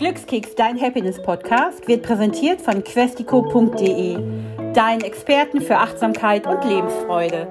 Glückskeks, dein Happiness-Podcast, wird präsentiert von questico.de, deinen Experten für Achtsamkeit und Lebensfreude.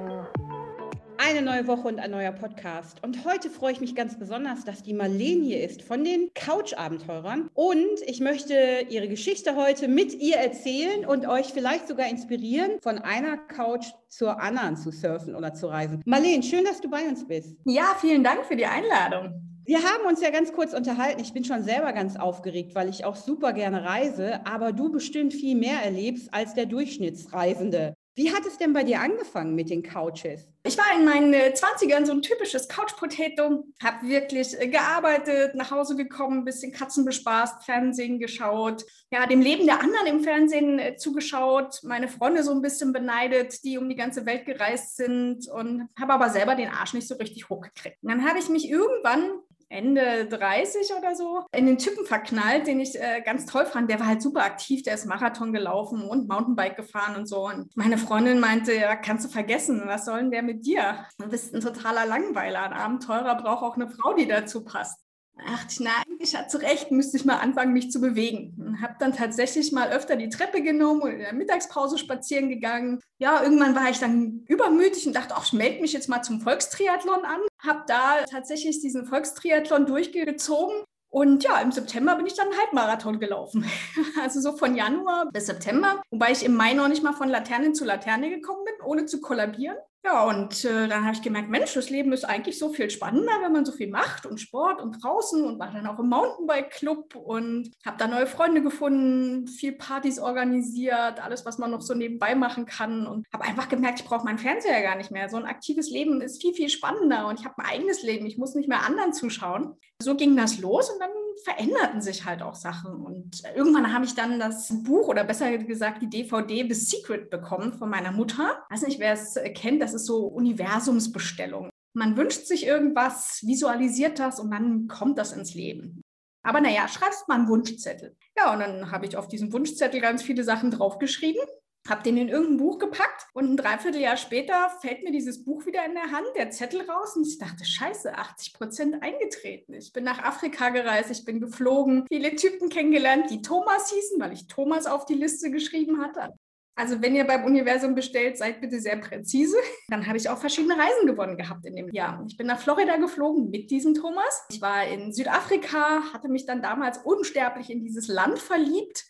Eine neue Woche und ein neuer Podcast. Und heute freue ich mich ganz besonders, dass die Marlene hier ist von den Couch-Abenteurern. Und ich möchte ihre Geschichte heute mit ihr erzählen und euch vielleicht sogar inspirieren, von einer Couch zur anderen zu surfen oder zu reisen. Marlene, schön, dass du bei uns bist. Ja, vielen Dank für die Einladung. Wir haben uns ja ganz kurz unterhalten. Ich bin schon selber ganz aufgeregt, weil ich auch super gerne reise, aber du bestimmt viel mehr erlebst als der Durchschnittsreisende. Wie hat es denn bei dir angefangen mit den Couches? Ich war in meinen 20ern so ein typisches Couch-Potato, habe wirklich äh, gearbeitet, nach Hause gekommen, ein bisschen Katzen bespaßt, Fernsehen geschaut, ja, dem Leben der anderen im Fernsehen äh, zugeschaut, meine Freunde so ein bisschen beneidet, die um die ganze Welt gereist sind und habe aber selber den Arsch nicht so richtig hochgekriegt. Und dann habe ich mich irgendwann Ende 30 oder so, in den Typen verknallt, den ich äh, ganz toll fand. Der war halt super aktiv, der ist Marathon gelaufen und Mountainbike gefahren und so. Und meine Freundin meinte, ja, kannst du vergessen, was soll denn der mit dir? Du bist ein totaler Langweiler. Ein Abenteurer braucht auch eine Frau, die dazu passt dachte ich, na, eigentlich hat zu Recht, müsste ich mal anfangen, mich zu bewegen. Und habe dann tatsächlich mal öfter die Treppe genommen und in der Mittagspause spazieren gegangen. Ja, irgendwann war ich dann übermütig und dachte, ach, ich melde mich jetzt mal zum Volkstriathlon an. Habe da tatsächlich diesen Volkstriathlon durchgezogen. Und ja, im September bin ich dann Halbmarathon gelaufen. Also so von Januar bis September. Wobei ich im Mai noch nicht mal von Laterne zu Laterne gekommen bin, ohne zu kollabieren. Ja, und äh, dann habe ich gemerkt, Mensch, das Leben ist eigentlich so viel spannender, wenn man so viel macht und Sport und draußen und war dann auch im Mountainbike-Club und habe da neue Freunde gefunden, viel Partys organisiert, alles, was man noch so nebenbei machen kann und habe einfach gemerkt, ich brauche meinen Fernseher gar nicht mehr. So ein aktives Leben ist viel, viel spannender und ich habe ein eigenes Leben. Ich muss nicht mehr anderen zuschauen. So ging das los und dann veränderten sich halt auch Sachen. Und irgendwann habe ich dann das Buch oder besser gesagt die DVD The Secret bekommen von meiner Mutter. Ich weiß nicht, wer es kennt, das ist so Universumsbestellung. Man wünscht sich irgendwas, visualisiert das und dann kommt das ins Leben. Aber naja, schreibst mal einen Wunschzettel. Ja, und dann habe ich auf diesem Wunschzettel ganz viele Sachen draufgeschrieben habe den in irgendein Buch gepackt und ein Dreivierteljahr später fällt mir dieses Buch wieder in der Hand, der Zettel raus und ich dachte, scheiße, 80 Prozent eingetreten. Ich bin nach Afrika gereist, ich bin geflogen, viele Typen kennengelernt, die Thomas hießen, weil ich Thomas auf die Liste geschrieben hatte. Also wenn ihr beim Universum bestellt, seid bitte sehr präzise. Dann habe ich auch verschiedene Reisen gewonnen gehabt in dem Jahr. Ich bin nach Florida geflogen mit diesem Thomas. Ich war in Südafrika, hatte mich dann damals unsterblich in dieses Land verliebt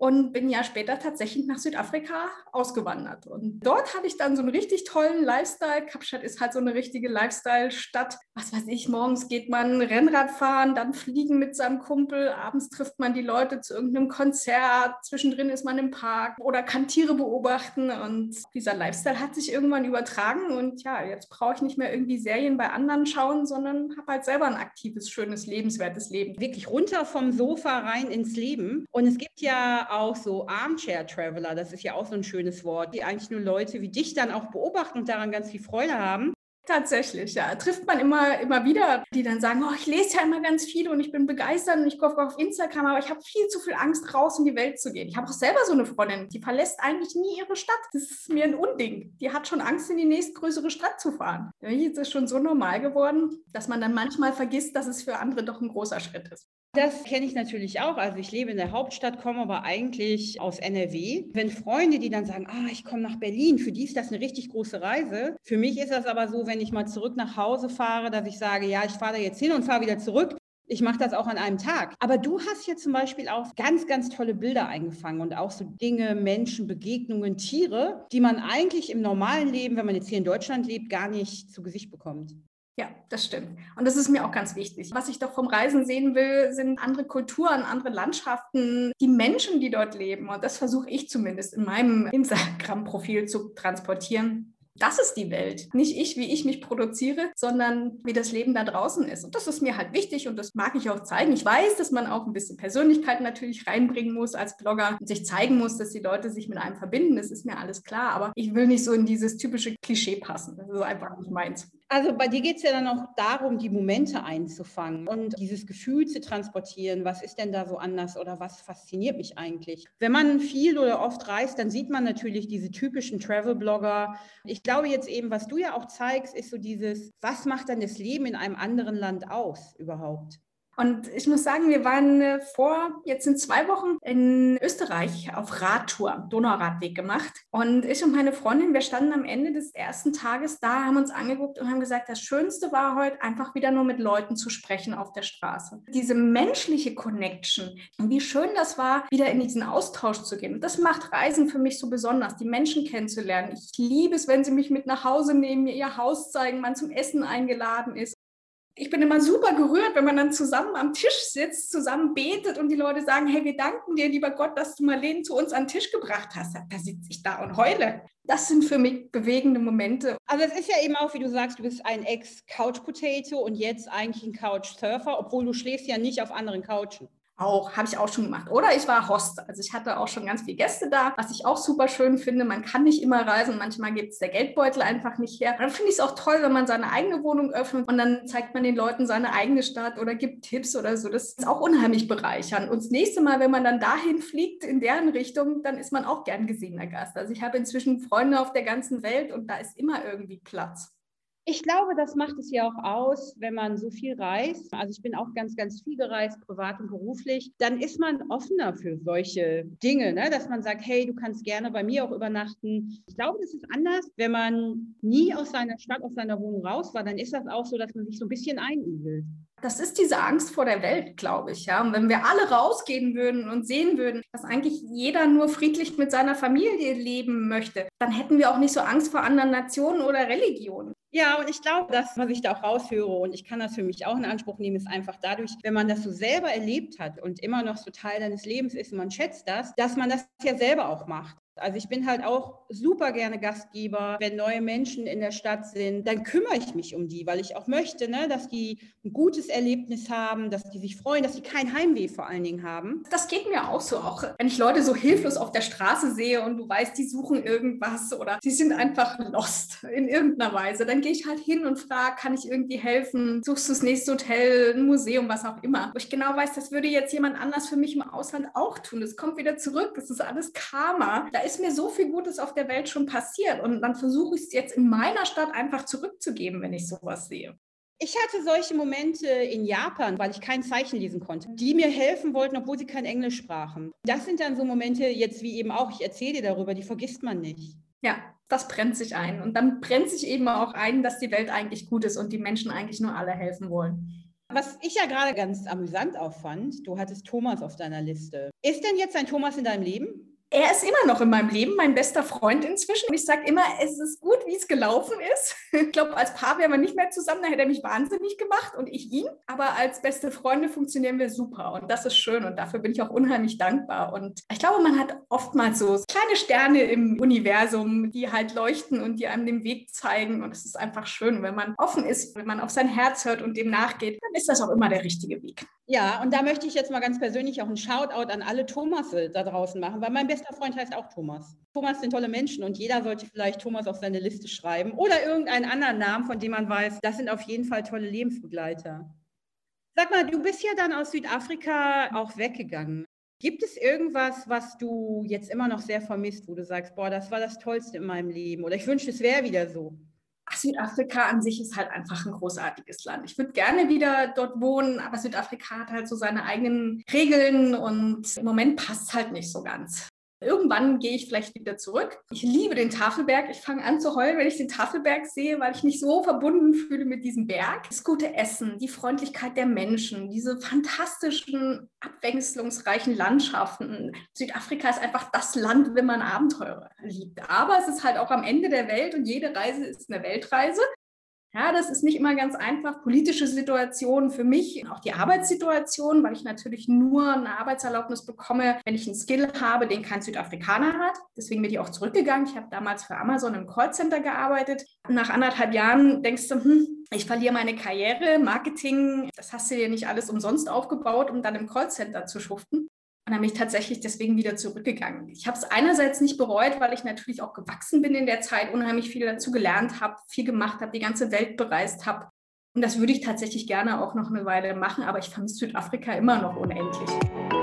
und bin ja später tatsächlich nach Südafrika ausgewandert. Und dort hatte ich dann so einen richtig tollen Lifestyle. Kapstadt ist halt so eine richtige Lifestyle-Stadt. Was weiß ich, morgens geht man Rennrad fahren, dann fliegen mit seinem Kumpel, abends trifft man die Leute zu irgendeinem Konzert, zwischendrin ist man im Park oder kann Tiere beobachten. Und dieser Lifestyle hat sich irgendwann übertragen. Und ja, jetzt brauche ich nicht mehr irgendwie Serien bei anderen schauen, sondern habe halt selber ein aktives, schönes, lebenswertes Leben. Wirklich runter vom Sofa rein ins Leben. Und es gibt ja auch so Armchair Traveler, das ist ja auch so ein schönes Wort, die eigentlich nur Leute wie dich dann auch beobachten und daran ganz viel Freude haben. Tatsächlich, ja. Trifft man immer, immer wieder, die dann sagen, oh, ich lese ja immer ganz viel und ich bin begeistert und ich gucke auf Instagram, aber ich habe viel zu viel Angst, raus in die Welt zu gehen. Ich habe auch selber so eine Freundin, die verlässt eigentlich nie ihre Stadt. Das ist mir ein Unding. Die hat schon Angst, in die nächstgrößere Stadt zu fahren. Jetzt ist es schon so normal geworden, dass man dann manchmal vergisst, dass es für andere doch ein großer Schritt ist. Das kenne ich natürlich auch. Also ich lebe in der Hauptstadt, komme aber eigentlich aus NRW. Wenn Freunde, die dann sagen, ah, ich komme nach Berlin, für die ist das eine richtig große Reise. Für mich ist das aber so, wenn ich mal zurück nach Hause fahre, dass ich sage, ja, ich fahre da jetzt hin und fahre wieder zurück. Ich mache das auch an einem Tag. Aber du hast hier zum Beispiel auch ganz, ganz tolle Bilder eingefangen und auch so Dinge, Menschen, Begegnungen, Tiere, die man eigentlich im normalen Leben, wenn man jetzt hier in Deutschland lebt, gar nicht zu Gesicht bekommt. Ja, das stimmt. Und das ist mir auch ganz wichtig. Was ich doch vom Reisen sehen will, sind andere Kulturen, andere Landschaften, die Menschen, die dort leben. Und das versuche ich zumindest in meinem Instagram-Profil zu transportieren. Das ist die Welt. Nicht ich, wie ich mich produziere, sondern wie das Leben da draußen ist. Und das ist mir halt wichtig und das mag ich auch zeigen. Ich weiß, dass man auch ein bisschen Persönlichkeit natürlich reinbringen muss als Blogger und sich zeigen muss, dass die Leute sich mit einem verbinden. Das ist mir alles klar. Aber ich will nicht so in dieses typische Klischee passen. Das ist einfach nicht meins. Also bei dir geht es ja dann auch darum, die Momente einzufangen und dieses Gefühl zu transportieren. Was ist denn da so anders oder was fasziniert mich eigentlich? Wenn man viel oder oft reist, dann sieht man natürlich diese typischen Travel-Blogger. Ich glaube jetzt eben, was du ja auch zeigst, ist so dieses, was macht dann das Leben in einem anderen Land aus überhaupt? Und ich muss sagen, wir waren äh, vor, jetzt in zwei Wochen in Österreich auf Radtour, Donauradweg gemacht. Und ich und meine Freundin, wir standen am Ende des ersten Tages da, haben uns angeguckt und haben gesagt, das Schönste war heute einfach wieder nur mit Leuten zu sprechen auf der Straße. Diese menschliche Connection, wie schön das war, wieder in diesen Austausch zu gehen. Das macht Reisen für mich so besonders, die Menschen kennenzulernen. Ich liebe es, wenn sie mich mit nach Hause nehmen, mir ihr Haus zeigen, man zum Essen eingeladen ist ich bin immer super gerührt, wenn man dann zusammen am Tisch sitzt, zusammen betet und die Leute sagen, hey, wir danken dir, lieber Gott, dass du Marlene zu uns an den Tisch gebracht hast. Da sitze ich da und heule. Das sind für mich bewegende Momente. Also es ist ja eben auch, wie du sagst, du bist ein Ex-Couch-Potato und jetzt eigentlich ein Couch-Surfer, obwohl du schläfst ja nicht auf anderen Couchen. Auch, habe ich auch schon gemacht. Oder ich war Host. Also ich hatte auch schon ganz viele Gäste da, was ich auch super schön finde. Man kann nicht immer reisen. Manchmal gibt es der Geldbeutel einfach nicht her. dann finde ich es auch toll, wenn man seine eigene Wohnung öffnet und dann zeigt man den Leuten seine eigene Stadt oder gibt Tipps oder so. Das ist auch unheimlich bereichernd. Und das nächste Mal, wenn man dann dahin fliegt, in deren Richtung, dann ist man auch gern gesehener Gast. Also ich habe inzwischen Freunde auf der ganzen Welt und da ist immer irgendwie Platz. Ich glaube, das macht es ja auch aus, wenn man so viel reist. Also ich bin auch ganz, ganz viel gereist, privat und beruflich. Dann ist man offener für solche Dinge, ne? dass man sagt, hey, du kannst gerne bei mir auch übernachten. Ich glaube, das ist anders, wenn man nie aus seiner Stadt, aus seiner Wohnung raus war. Dann ist das auch so, dass man sich so ein bisschen einigelt. Das ist diese Angst vor der Welt, glaube ich. Ja? Und wenn wir alle rausgehen würden und sehen würden, dass eigentlich jeder nur friedlich mit seiner Familie leben möchte, dann hätten wir auch nicht so Angst vor anderen Nationen oder Religionen. Ja, und ich glaube, das, was ich da auch raushöre, und ich kann das für mich auch in Anspruch nehmen, ist einfach dadurch, wenn man das so selber erlebt hat und immer noch so Teil deines Lebens ist man schätzt das, dass man das ja selber auch macht. Also ich bin halt auch super gerne Gastgeber. Wenn neue Menschen in der Stadt sind, dann kümmere ich mich um die, weil ich auch möchte, ne, dass die ein gutes Erlebnis haben, dass die sich freuen, dass sie kein Heimweh vor allen Dingen haben. Das geht mir auch so. Auch wenn ich Leute so hilflos auf der Straße sehe und du weißt, die suchen irgendwas oder sie sind einfach lost in irgendeiner Weise, dann gehe ich halt hin und frage, kann ich irgendwie helfen? Suchst du das nächste Hotel, ein Museum, was auch immer. Wo ich genau weiß, das würde jetzt jemand anders für mich im Ausland auch tun. Das kommt wieder zurück. Das ist alles Karma. Da ist ist mir so viel Gutes auf der Welt schon passiert und dann versuche ich es jetzt in meiner Stadt einfach zurückzugeben, wenn ich sowas sehe. Ich hatte solche Momente in Japan, weil ich kein Zeichen lesen konnte, die mir helfen wollten, obwohl sie kein Englisch sprachen. Das sind dann so Momente, jetzt wie eben auch, ich erzähle dir darüber, die vergisst man nicht. Ja, das brennt sich ein. Und dann brennt sich eben auch ein, dass die Welt eigentlich gut ist und die Menschen eigentlich nur alle helfen wollen. Was ich ja gerade ganz amüsant auffand, du hattest Thomas auf deiner Liste. Ist denn jetzt ein Thomas in deinem Leben? Er ist immer noch in meinem Leben, mein bester Freund inzwischen. Und ich sage immer, es ist gut, wie es gelaufen ist. Ich glaube, als Paar wären wir nicht mehr zusammen, da hätte er mich wahnsinnig gemacht und ich ihn. Aber als beste Freunde funktionieren wir super und das ist schön und dafür bin ich auch unheimlich dankbar. Und ich glaube, man hat oftmals so kleine Sterne im Universum, die halt leuchten und die einem den Weg zeigen. Und es ist einfach schön, wenn man offen ist, wenn man auf sein Herz hört und dem nachgeht, dann ist das auch immer der richtige Weg. Ja, und da möchte ich jetzt mal ganz persönlich auch einen Shoutout an alle Thomasse da draußen machen, weil mein bester Freund heißt auch Thomas. Thomas sind tolle Menschen und jeder sollte vielleicht Thomas auf seine Liste schreiben oder irgendeinen anderen Namen, von dem man weiß, das sind auf jeden Fall tolle Lebensbegleiter. Sag mal, du bist ja dann aus Südafrika auch weggegangen. Gibt es irgendwas, was du jetzt immer noch sehr vermisst, wo du sagst, boah, das war das Tollste in meinem Leben oder ich wünschte, es wäre wieder so? Südafrika an sich ist halt einfach ein großartiges Land. Ich würde gerne wieder dort wohnen, aber Südafrika hat halt so seine eigenen Regeln und im Moment passt es halt nicht so ganz. Irgendwann gehe ich vielleicht wieder zurück. Ich liebe den Tafelberg. Ich fange an zu heulen, wenn ich den Tafelberg sehe, weil ich mich so verbunden fühle mit diesem Berg. Das gute Essen, die Freundlichkeit der Menschen, diese fantastischen, abwechslungsreichen Landschaften. Südafrika ist einfach das Land, wenn man Abenteuer liebt. Aber es ist halt auch am Ende der Welt und jede Reise ist eine Weltreise. Ja, das ist nicht immer ganz einfach. Politische Situationen für mich, auch die Arbeitssituation, weil ich natürlich nur eine Arbeitserlaubnis bekomme, wenn ich einen Skill habe, den kein Südafrikaner hat. Deswegen bin ich auch zurückgegangen. Ich habe damals für Amazon im Callcenter gearbeitet. Nach anderthalb Jahren denkst du, hm, ich verliere meine Karriere, Marketing, das hast du dir nicht alles umsonst aufgebaut, um dann im Callcenter zu schuften. Und dann bin ich tatsächlich deswegen wieder zurückgegangen. Ich habe es einerseits nicht bereut, weil ich natürlich auch gewachsen bin in der Zeit, unheimlich viel dazu gelernt habe, viel gemacht habe, die ganze Welt bereist habe. Und das würde ich tatsächlich gerne auch noch eine Weile machen, aber ich vermisse Südafrika immer noch unendlich.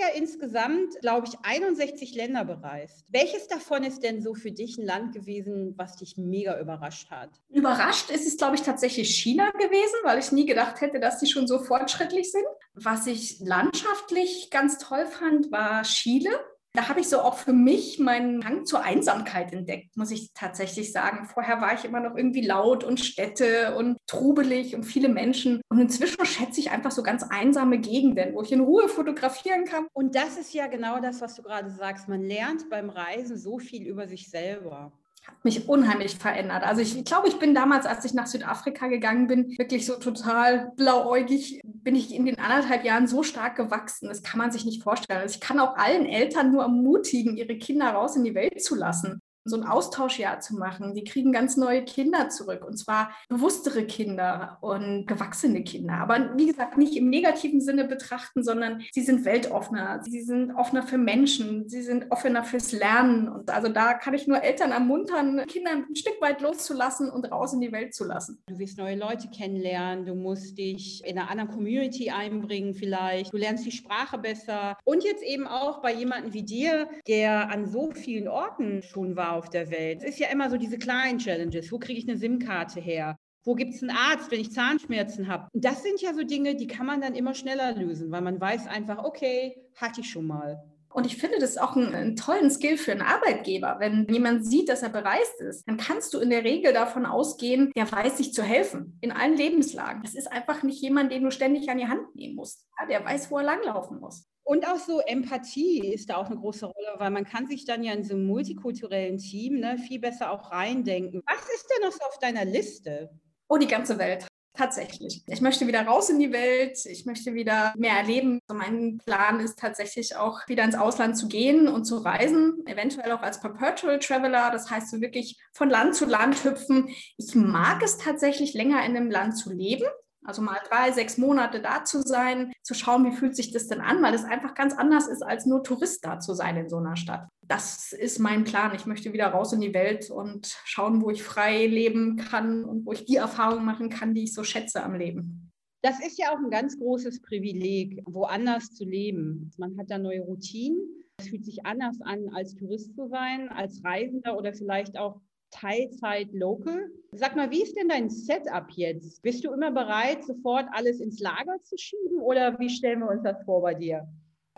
Ja insgesamt, glaube ich, 61 Länder bereist. Welches davon ist denn so für dich ein Land gewesen, was dich mega überrascht hat? Überrascht ist es, glaube ich, tatsächlich China gewesen, weil ich nie gedacht hätte, dass die schon so fortschrittlich sind. Was ich landschaftlich ganz toll fand, war Chile. Da habe ich so auch für mich meinen Hang zur Einsamkeit entdeckt, muss ich tatsächlich sagen. Vorher war ich immer noch irgendwie laut und Städte und trubelig und viele Menschen. Und inzwischen schätze ich einfach so ganz einsame Gegenden, wo ich in Ruhe fotografieren kann. Und das ist ja genau das, was du gerade sagst. Man lernt beim Reisen so viel über sich selber hat mich unheimlich verändert. Also ich, glaube, ich bin damals, als ich nach Südafrika gegangen bin, wirklich so total blauäugig, bin ich in den anderthalb Jahren so stark gewachsen. Das kann man sich nicht vorstellen. Also ich kann auch allen Eltern nur ermutigen, ihre Kinder raus in die Welt zu lassen so ein Austauschjahr zu machen. Die kriegen ganz neue Kinder zurück und zwar bewusstere Kinder und gewachsene Kinder. Aber wie gesagt, nicht im negativen Sinne betrachten, sondern sie sind weltoffener, sie sind offener für Menschen, sie sind offener fürs Lernen. Und also da kann ich nur Eltern ermuntern, Kinder ein Stück weit loszulassen und raus in die Welt zu lassen. Du wirst neue Leute kennenlernen, du musst dich in einer anderen Community einbringen vielleicht, du lernst die Sprache besser und jetzt eben auch bei jemandem wie dir, der an so vielen Orten schon war auf der Welt. Es ist ja immer so diese kleinen Challenges. Wo kriege ich eine SIM-Karte her? Wo gibt es einen Arzt, wenn ich Zahnschmerzen habe? Das sind ja so Dinge, die kann man dann immer schneller lösen, weil man weiß einfach, okay, hatte ich schon mal. Und ich finde das auch einen, einen, tollen Skill für einen Arbeitgeber. Wenn jemand sieht, dass er bereist ist, dann kannst du in der Regel davon ausgehen, der weiß sich zu helfen in allen Lebenslagen. Das ist einfach nicht jemand, den du ständig an die Hand nehmen musst. Ja, der weiß, wo er langlaufen muss. Und auch so Empathie ist da auch eine große Rolle, weil man kann sich dann ja in so einem multikulturellen Team ne, viel besser auch reindenken. Was ist denn noch so auf deiner Liste? Oh, die ganze Welt. Tatsächlich. Ich möchte wieder raus in die Welt. Ich möchte wieder mehr erleben. Also mein Plan ist tatsächlich auch wieder ins Ausland zu gehen und zu reisen, eventuell auch als Perpetual Traveler. Das heißt, so wirklich von Land zu Land hüpfen. Ich mag es tatsächlich länger in einem Land zu leben. Also mal drei, sechs Monate da zu sein, zu schauen, wie fühlt sich das denn an, weil es einfach ganz anders ist, als nur Tourist da zu sein in so einer Stadt. Das ist mein Plan. Ich möchte wieder raus in die Welt und schauen, wo ich frei leben kann und wo ich die Erfahrungen machen kann, die ich so schätze am Leben. Das ist ja auch ein ganz großes Privileg, woanders zu leben. Man hat da neue Routinen. Es fühlt sich anders an, als Tourist zu sein, als Reisender oder vielleicht auch Teilzeit local. Sag mal, wie ist denn dein Setup jetzt? Bist du immer bereit, sofort alles ins Lager zu schieben oder wie stellen wir uns das vor bei dir?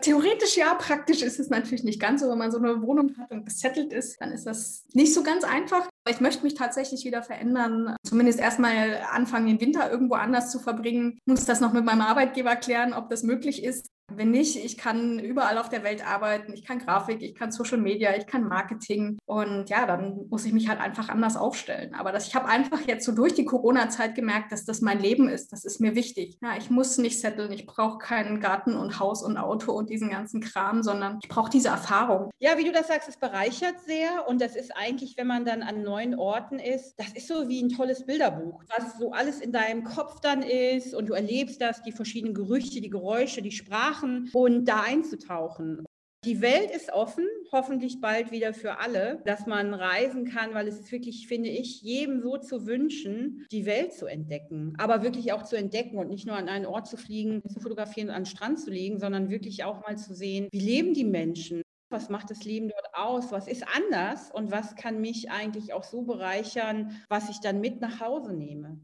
Theoretisch ja, praktisch ist es natürlich nicht ganz so. Wenn man so eine Wohnung hat und gesettelt ist, dann ist das nicht so ganz einfach. Ich möchte mich tatsächlich wieder verändern, zumindest erstmal anfangen, den Winter irgendwo anders zu verbringen. Ich muss das noch mit meinem Arbeitgeber klären, ob das möglich ist. Wenn nicht, ich kann überall auf der Welt arbeiten. Ich kann Grafik, ich kann Social Media, ich kann Marketing. Und ja, dann muss ich mich halt einfach anders aufstellen. Aber das, ich habe einfach jetzt so durch die Corona-Zeit gemerkt, dass das mein Leben ist. Das ist mir wichtig. Ja, ich muss nicht setteln. Ich brauche keinen Garten und Haus und Auto und diesen ganzen Kram, sondern ich brauche diese Erfahrung. Ja, wie du das sagst, es bereichert sehr. Und das ist eigentlich, wenn man dann an neuen Orten ist, das ist so wie ein tolles Bilderbuch, was so alles in deinem Kopf dann ist. Und du erlebst das, die verschiedenen Gerüche, die Geräusche, die Sprache machen und da einzutauchen. Die Welt ist offen, hoffentlich bald wieder für alle, dass man reisen kann, weil es ist wirklich, finde ich, jedem so zu wünschen, die Welt zu entdecken. Aber wirklich auch zu entdecken und nicht nur an einen Ort zu fliegen, zu fotografieren und an den Strand zu legen, sondern wirklich auch mal zu sehen, wie leben die Menschen? Was macht das Leben dort aus? Was ist anders? Und was kann mich eigentlich auch so bereichern, was ich dann mit nach Hause nehme?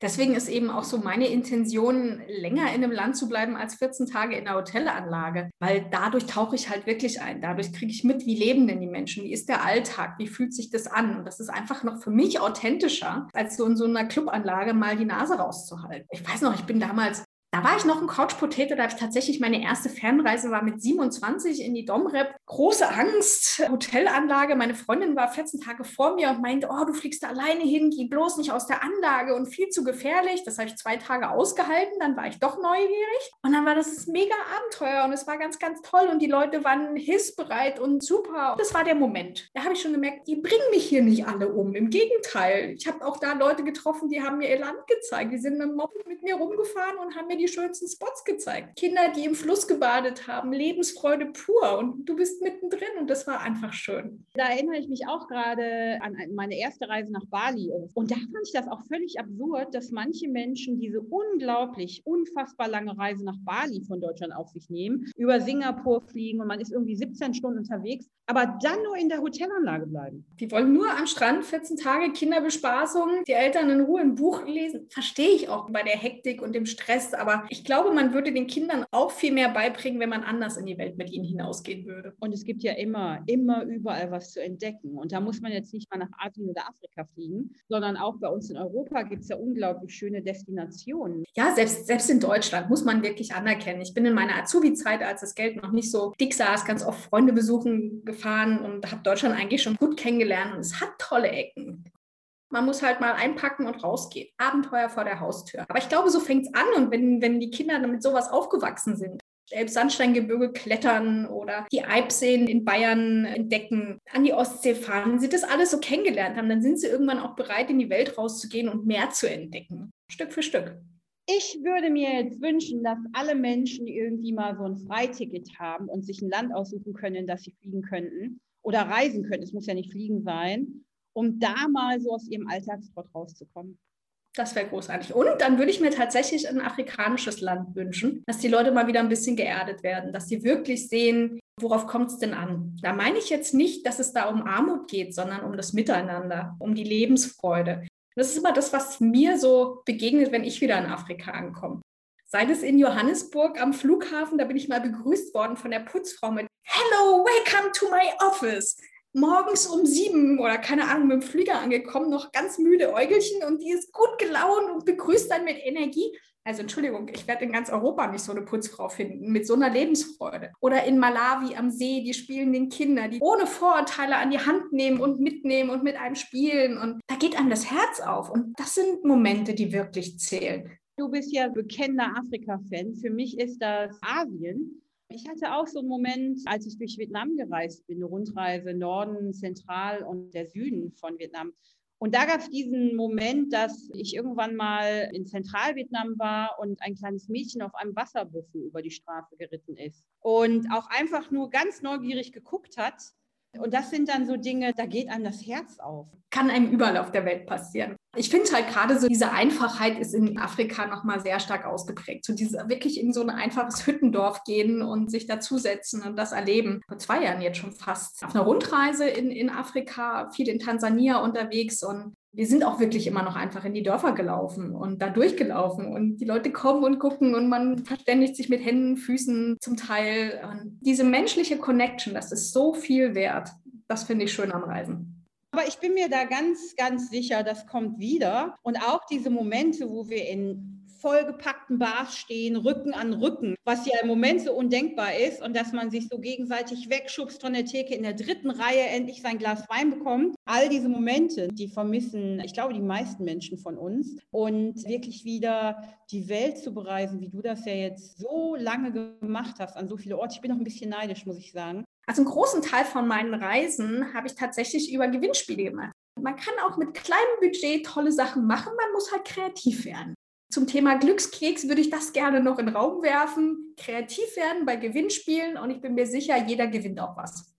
Deswegen ist eben auch so meine Intention, länger in einem Land zu bleiben als 14 Tage in der Hotelanlage, weil dadurch tauche ich halt wirklich ein. Dadurch kriege ich mit, wie leben denn die Menschen, wie ist der Alltag, wie fühlt sich das an. Und das ist einfach noch für mich authentischer, als so in so einer Clubanlage mal die Nase rauszuhalten. Ich weiß noch, ich bin damals da war ich noch ein Couch Potato, da habe ich tatsächlich meine erste Fernreise war mit 27 in die Domrep. Große Angst, Hotelanlage. Meine Freundin war 14 Tage vor mir und meinte, oh, du fliegst da alleine hin, geh bloß nicht aus der Anlage und viel zu gefährlich. Das habe ich zwei Tage ausgehalten, dann war ich doch neugierig und dann war das mega Abenteuer und es war ganz, ganz toll und die Leute waren hilfsbereit und super. Das war der Moment. Da habe ich schon gemerkt, die bringen mich hier nicht alle um. Im Gegenteil, ich habe auch da Leute getroffen, die haben mir ihr Land gezeigt. Die sind mit dem Moped mit mir rumgefahren und haben mir die schönsten Spots gezeigt. Kinder, die im Fluss gebadet haben, Lebensfreude pur und du bist mittendrin und das war einfach schön. Da erinnere ich mich auch gerade an meine erste Reise nach Bali. Und da fand ich das auch völlig absurd, dass manche Menschen diese unglaublich, unfassbar lange Reise nach Bali von Deutschland auf sich nehmen, über Singapur fliegen und man ist irgendwie 17 Stunden unterwegs, aber dann nur in der Hotelanlage bleiben. Die wollen nur am Strand 14 Tage Kinderbespaßung, die Eltern in Ruhe ein Buch lesen. Verstehe ich auch bei der Hektik und dem Stress, aber ich glaube, man würde den Kindern auch viel mehr beibringen, wenn man anders in die Welt mit ihnen hinausgehen würde. Und es gibt ja immer, immer überall was zu entdecken. Und da muss man jetzt nicht mal nach Asien oder Afrika fliegen, sondern auch bei uns in Europa gibt es ja unglaublich schöne Destinationen. Ja, selbst, selbst in Deutschland muss man wirklich anerkennen. Ich bin in meiner Azubi-Zeit, als das Geld noch nicht so dick saß, ganz oft Freunde besuchen gefahren und habe Deutschland eigentlich schon gut kennengelernt und es hat tolle Ecken. Man muss halt mal einpacken und rausgehen. Abenteuer vor der Haustür. Aber ich glaube, so fängt es an. Und wenn, wenn die Kinder mit sowas aufgewachsen sind, Elbsandsteingebirge klettern oder die Eibseen in Bayern entdecken, an die Ostsee fahren, sie das alles so kennengelernt haben, dann sind sie irgendwann auch bereit, in die Welt rauszugehen und mehr zu entdecken. Stück für Stück. Ich würde mir jetzt wünschen, dass alle Menschen irgendwie mal so ein Freiticket haben und sich ein Land aussuchen können, das sie fliegen könnten oder reisen können. Es muss ja nicht fliegen sein, um da mal so aus ihrem Alltagstrott rauszukommen. Das wäre großartig. Und dann würde ich mir tatsächlich ein afrikanisches Land wünschen, dass die Leute mal wieder ein bisschen geerdet werden, dass sie wirklich sehen, worauf kommt es denn an? Da meine ich jetzt nicht, dass es da um Armut geht, sondern um das Miteinander, um die Lebensfreude. Das ist immer das, was mir so begegnet, wenn ich wieder in Afrika ankomme. Sei es in Johannesburg am Flughafen, da bin ich mal begrüßt worden von der Putzfrau mit Hello, welcome to my office morgens um sieben oder keine Ahnung mit dem Flieger angekommen, noch ganz müde Äugelchen und die ist gut gelaunt und begrüßt dann mit Energie. Also Entschuldigung, ich werde in ganz Europa nicht so eine Putzfrau finden mit so einer Lebensfreude. Oder in Malawi am See, die spielenden Kinder, die ohne Vorurteile an die Hand nehmen und mitnehmen und mit einem spielen. Und da geht einem das Herz auf. Und das sind Momente, die wirklich zählen. Du bist ja bekennender Afrika-Fan. Für mich ist das Asien. Ich hatte auch so einen Moment, als ich durch Vietnam gereist bin, eine Rundreise Norden, Zentral und der Süden von Vietnam. Und da gab es diesen Moment, dass ich irgendwann mal in Zentralvietnam war und ein kleines Mädchen auf einem Wasserbüffel über die Straße geritten ist und auch einfach nur ganz neugierig geguckt hat, und das sind dann so Dinge, da geht einem das Herz auf. Kann einem überall auf der Welt passieren. Ich finde halt gerade so, diese Einfachheit ist in Afrika nochmal sehr stark ausgeprägt. So diese wirklich in so ein einfaches Hüttendorf gehen und sich dazusetzen und das erleben. Vor zwei Jahren jetzt schon fast auf einer Rundreise in, in Afrika, viel in Tansania unterwegs und wir sind auch wirklich immer noch einfach in die Dörfer gelaufen und da durchgelaufen und die Leute kommen und gucken und man verständigt sich mit Händen, Füßen zum Teil. Und diese menschliche Connection, das ist so viel wert. Das finde ich schön am Reisen. Aber ich bin mir da ganz, ganz sicher, das kommt wieder. Und auch diese Momente, wo wir in vollgepackten Bars stehen, Rücken an Rücken, was ja im Moment so undenkbar ist und dass man sich so gegenseitig wegschubst von der Theke in der dritten Reihe endlich sein Glas Wein bekommt. All diese Momente, die vermissen, ich glaube, die meisten Menschen von uns und wirklich wieder die Welt zu bereisen, wie du das ja jetzt so lange gemacht hast an so viele Orte. Ich bin noch ein bisschen neidisch, muss ich sagen. Also einen großen Teil von meinen Reisen habe ich tatsächlich über Gewinnspiele gemacht. Man kann auch mit kleinem Budget tolle Sachen machen, man muss halt kreativ werden. Zum Thema Glückskeks würde ich das gerne noch in den Raum werfen. Kreativ werden bei Gewinnspielen und ich bin mir sicher, jeder gewinnt auch was.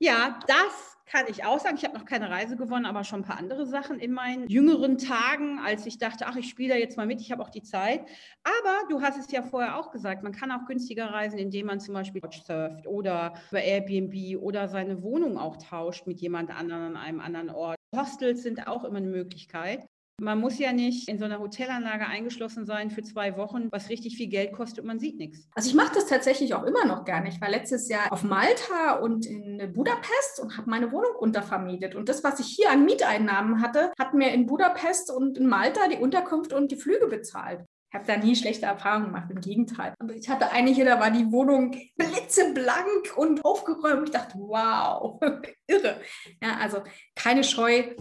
Ja, das kann ich auch sagen. Ich habe noch keine Reise gewonnen, aber schon ein paar andere Sachen in meinen jüngeren Tagen, als ich dachte, ach, ich spiele da jetzt mal mit, ich habe auch die Zeit. Aber du hast es ja vorher auch gesagt, man kann auch günstiger reisen, indem man zum Beispiel surft oder über Airbnb oder seine Wohnung auch tauscht mit jemand anderem an einem anderen Ort. Hostels sind auch immer eine Möglichkeit. Man muss ja nicht in so einer Hotelanlage eingeschlossen sein für zwei Wochen, was richtig viel Geld kostet und man sieht nichts. Also ich mache das tatsächlich auch immer noch gerne. Ich war letztes Jahr auf Malta und in Budapest und habe meine Wohnung untervermietet. Und das, was ich hier an Mieteinnahmen hatte, hat mir in Budapest und in Malta die Unterkunft und die Flüge bezahlt. Ich habe da nie schlechte Erfahrungen gemacht, im Gegenteil. Aber ich hatte einige, da war die Wohnung blitzeblank und aufgeräumt. Ich dachte, wow, irre. Ja, also keine Scheu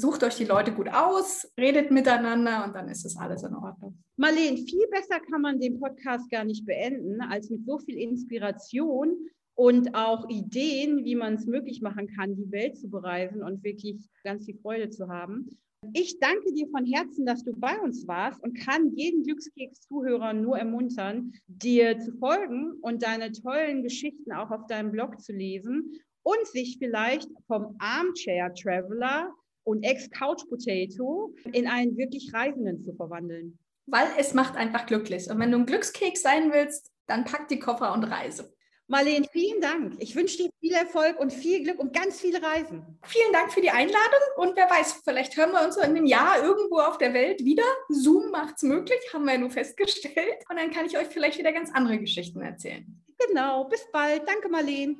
sucht euch die Leute gut aus, redet miteinander und dann ist es alles in Ordnung. Marlene, viel besser kann man den Podcast gar nicht beenden, als mit so viel Inspiration und auch Ideen, wie man es möglich machen kann, die Welt zu bereisen und wirklich ganz viel Freude zu haben. Ich danke dir von Herzen, dass du bei uns warst und kann jeden Glückskeks-Zuhörer nur ermuntern, dir zu folgen und deine tollen Geschichten auch auf deinem Blog zu lesen und sich vielleicht vom Armchair Traveler und Ex-Couch Potato in einen wirklich Reisenden zu verwandeln. Weil es macht einfach glücklich. Und wenn du ein Glückskeks sein willst, dann pack die Koffer und reise. Marlene, vielen Dank. Ich wünsche dir viel Erfolg und viel Glück und ganz viele Reisen. Vielen Dank für die Einladung und wer weiß, vielleicht hören wir uns in einem Jahr irgendwo auf der Welt wieder. Zoom macht es möglich, haben wir ja nur festgestellt. Und dann kann ich euch vielleicht wieder ganz andere Geschichten erzählen. Genau, bis bald. Danke, Marlene.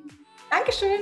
Dankeschön.